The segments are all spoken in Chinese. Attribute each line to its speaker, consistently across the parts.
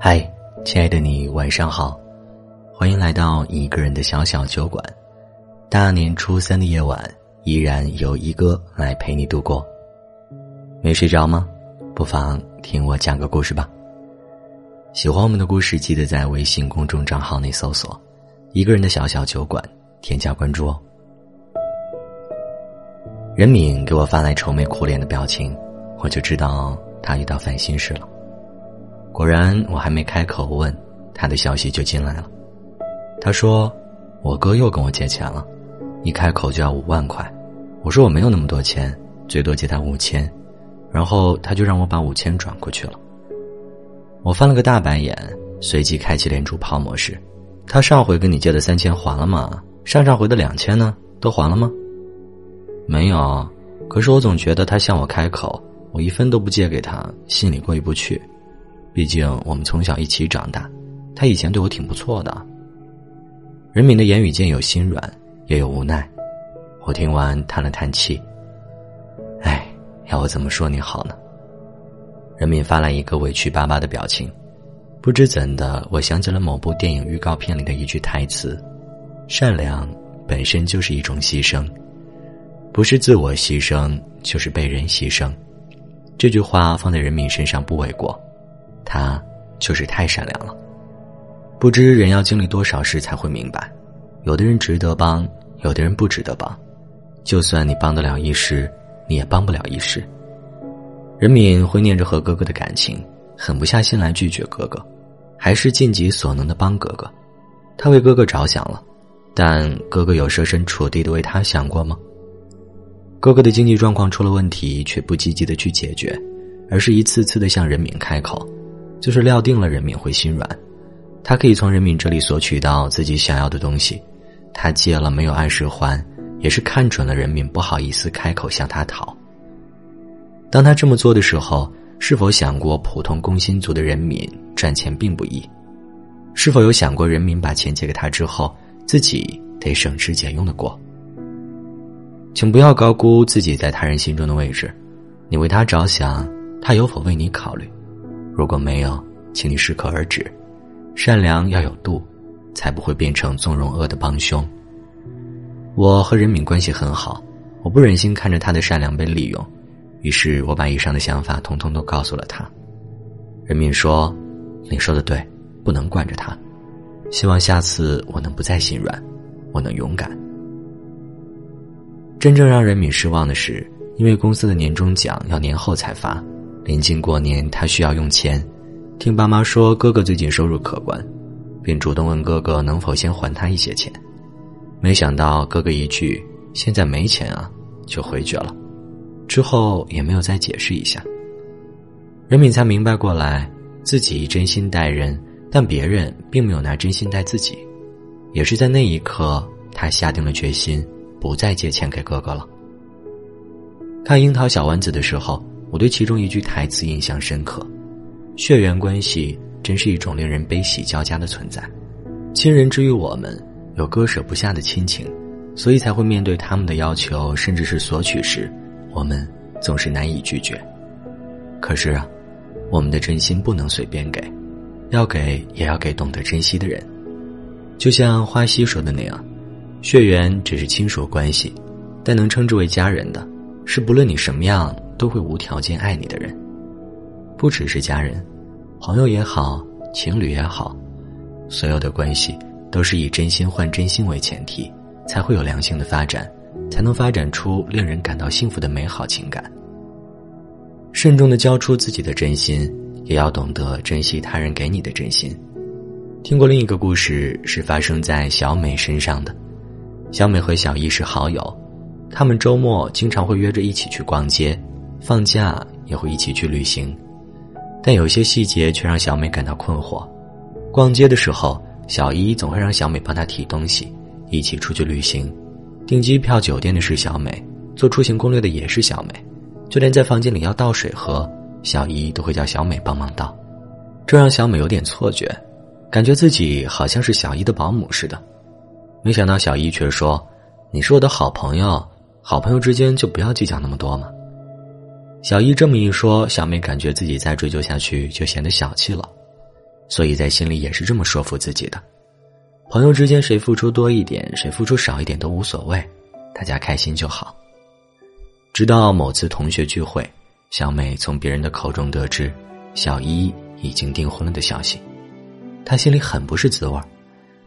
Speaker 1: 嗨，亲爱的你，晚上好，欢迎来到一个人的小小酒馆。大年初三的夜晚，依然有一哥来陪你度过。没睡着吗？不妨听我讲个故事吧。喜欢我们的故事，记得在微信公众账号内搜索“一个人的小小酒馆”，添加关注哦。任敏给我发来愁眉苦脸的表情，我就知道他遇到烦心事了。果然，我还没开口问，他的消息就进来了。他说：“我哥又跟我借钱了，一开口就要五万块。”我说：“我没有那么多钱，最多借他五千。”然后他就让我把五千转过去了。我翻了个大白眼，随即开启连珠炮模式。他上回跟你借的三千还了吗？上上回的两千呢？都还了吗？没有，可是我总觉得他向我开口，我一分都不借给他，心里过意不去。毕竟我们从小一起长大，他以前对我挺不错的。任敏的言语间有心软，也有无奈。我听完叹了叹气，唉，要我怎么说你好呢？任敏发来一个委屈巴巴的表情，不知怎的，我想起了某部电影预告片里的一句台词：“善良本身就是一种牺牲。”不是自我牺牲，就是被人牺牲。这句话放在人民身上不为过，他就是太善良了。不知人要经历多少事才会明白，有的人值得帮，有的人不值得帮。就算你帮得了一时，你也帮不了一世。任敏会念着和哥哥的感情，狠不下心来拒绝哥哥，还是尽己所能的帮哥哥。他为哥哥着想了，但哥哥有设身处地的为他想过吗？哥哥的经济状况出了问题，却不积极的去解决，而是一次次的向任敏开口，就是料定了人民会心软，他可以从人民这里索取到自己想要的东西，他借了没有按时还，也是看准了人民不好意思开口向他讨。当他这么做的时候，是否想过普通工薪族的人民赚钱并不易？是否有想过人民把钱借给他之后，自己得省吃俭用的过？请不要高估自己在他人心中的位置，你为他着想，他有否为你考虑？如果没有，请你适可而止。善良要有度，才不会变成纵容恶的帮凶。我和任敏关系很好，我不忍心看着他的善良被利用，于是我把以上的想法通通都告诉了他。任敏说：“你说的对，不能惯着他。希望下次我能不再心软，我能勇敢。”真正让任敏失望的是，因为公司的年终奖要年后才发，临近过年，他需要用钱，听爸妈说哥哥最近收入可观，便主动问哥哥能否先还他一些钱。没想到哥哥一句“现在没钱啊”，就回绝了，之后也没有再解释一下。任敏才明白过来，自己真心待人，但别人并没有拿真心待自己，也是在那一刻，他下定了决心。不再借钱给哥哥了。看《樱桃小丸子》的时候，我对其中一句台词印象深刻：“血缘关系真是一种令人悲喜交加的存在。亲人之于我们，有割舍不下的亲情，所以才会面对他们的要求，甚至是索取时，我们总是难以拒绝。可是啊，我们的真心不能随便给，要给也要给懂得珍惜的人。就像花溪说的那样。”血缘只是亲属关系，但能称之为家人的，是不论你什么样都会无条件爱你的人。不只是家人，朋友也好，情侣也好，所有的关系都是以真心换真心为前提，才会有良性的发展，才能发展出令人感到幸福的美好情感。慎重的交出自己的真心，也要懂得珍惜他人给你的真心。听过另一个故事，是发生在小美身上的。小美和小易是好友，他们周末经常会约着一起去逛街，放假也会一起去旅行。但有些细节却让小美感到困惑。逛街的时候，小易总会让小美帮他提东西，一起出去旅行。订机票、酒店的是小美，做出行攻略的也是小美，就连在房间里要倒水喝，小易都会叫小美帮忙倒。这让小美有点错觉，感觉自己好像是小易的保姆似的。没想到小姨却说：“你是我的好朋友，好朋友之间就不要计较那么多嘛。”小姨这么一说，小美感觉自己再追究下去就显得小气了。所以在心里也是这么说服自己的。朋友之间谁付出多一点，谁付出少一点都无所谓，大家开心就好。直到某次同学聚会，小美从别人的口中得知小一已经订婚了的消息，她心里很不是滋味儿。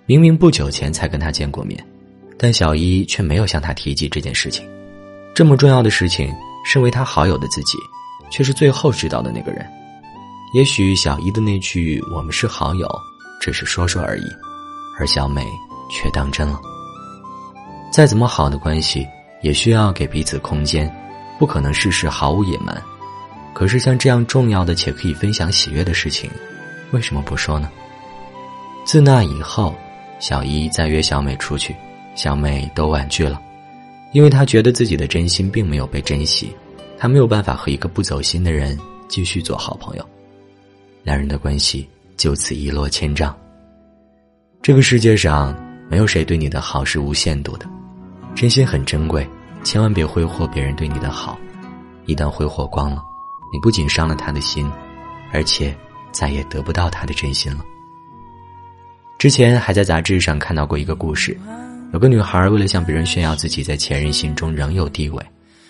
Speaker 1: 明明不久前才跟他见过面，但小一却没有向他提及这件事情。这么重要的事情，身为他好友的自己，却是最后知道的那个人。也许小一的那句“我们是好友”，只是说说而已，而小美却当真了。再怎么好的关系，也需要给彼此空间，不可能事事毫无隐瞒。可是像这样重要的且可以分享喜悦的事情，为什么不说呢？自那以后。小一再约小美出去，小美都婉拒了，因为他觉得自己的真心并没有被珍惜，他没有办法和一个不走心的人继续做好朋友，两人的关系就此一落千丈。这个世界上没有谁对你的好是无限度的，真心很珍贵，千万别挥霍别人对你的好，一旦挥霍光了，你不仅伤了他的心，而且再也得不到他的真心了。之前还在杂志上看到过一个故事，有个女孩为了向别人炫耀自己在前任心中仍有地位，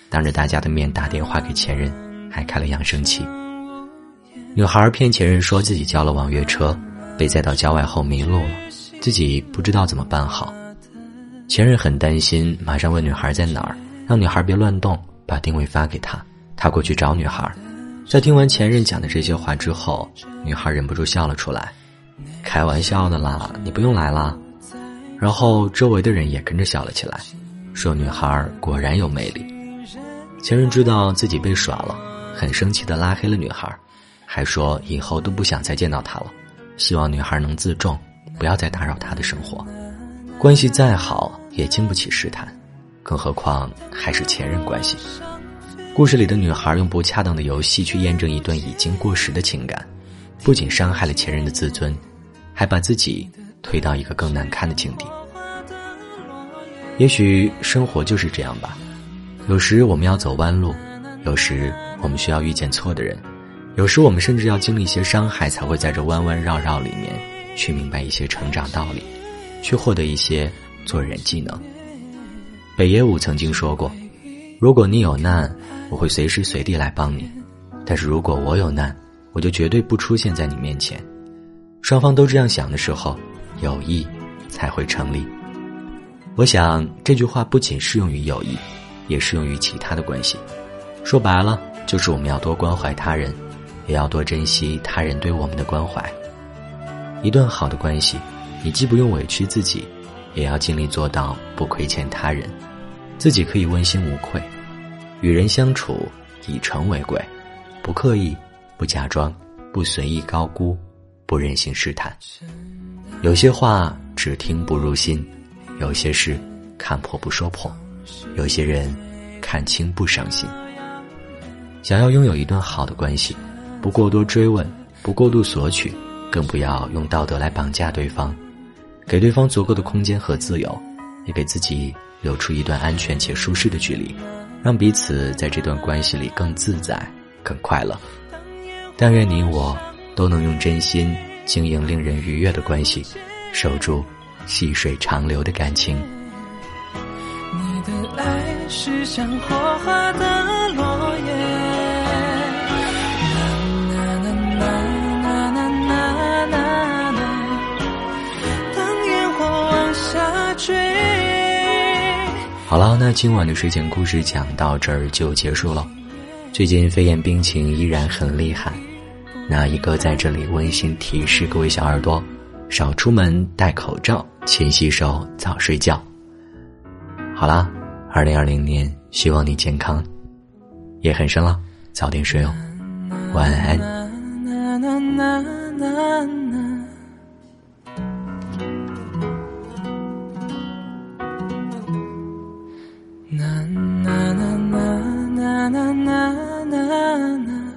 Speaker 1: 当着大家的面打电话给前任，还开了扬声器。女孩骗前任说自己叫了网约车，被载到郊外后迷路了，自己不知道怎么办好。前任很担心，马上问女孩在哪儿，让女孩别乱动，把定位发给他，他过去找女孩。在听完前任讲的这些话之后，女孩忍不住笑了出来。开玩笑的啦，你不用来了。然后周围的人也跟着笑了起来，说女孩果然有魅力。前任知道自己被耍了，很生气的拉黑了女孩，还说以后都不想再见到她了，希望女孩能自重，不要再打扰他的生活。关系再好也经不起试探，更何况还是前任关系。故事里的女孩用不恰当的游戏去验证一段已经过时的情感。不仅伤害了前任的自尊，还把自己推到一个更难堪的境地。也许生活就是这样吧，有时我们要走弯路，有时我们需要遇见错的人，有时我们甚至要经历一些伤害，才会在这弯弯绕绕里面去明白一些成长道理，去获得一些做人技能。北野武曾经说过：“如果你有难，我会随时随地来帮你；但是如果我有难，”我就绝对不出现在你面前。双方都这样想的时候，友谊才会成立。我想这句话不仅适用于友谊，也适用于其他的关系。说白了，就是我们要多关怀他人，也要多珍惜他人对我们的关怀。一段好的关系，你既不用委屈自己，也要尽力做到不亏欠他人，自己可以问心无愧。与人相处，以诚为贵，不刻意。不假装，不随意高估，不任性试探。有些话只听不入心，有些事看破不说破，有些人看清不伤心。想要拥有一段好的关系，不过多追问，不过度索取，更不要用道德来绑架对方，给对方足够的空间和自由，也给自己留出一段安全且舒适的距离，让彼此在这段关系里更自在、更快乐。但愿你我都能用真心经营令人愉悦的关系，守住细水长流的感情。你的爱是像火花的落叶，当烟火往下坠。好了，那今晚的睡前故事讲到这儿就结束了。最近肺炎病情依然很厉害。那一个在这里温馨提示各位小耳朵少出门戴口罩勤洗手早睡觉。好啦二零二零年希望你健康。也很深了早点睡哦。晚安。呐呐呐呐呐呐呐呐呐呐呐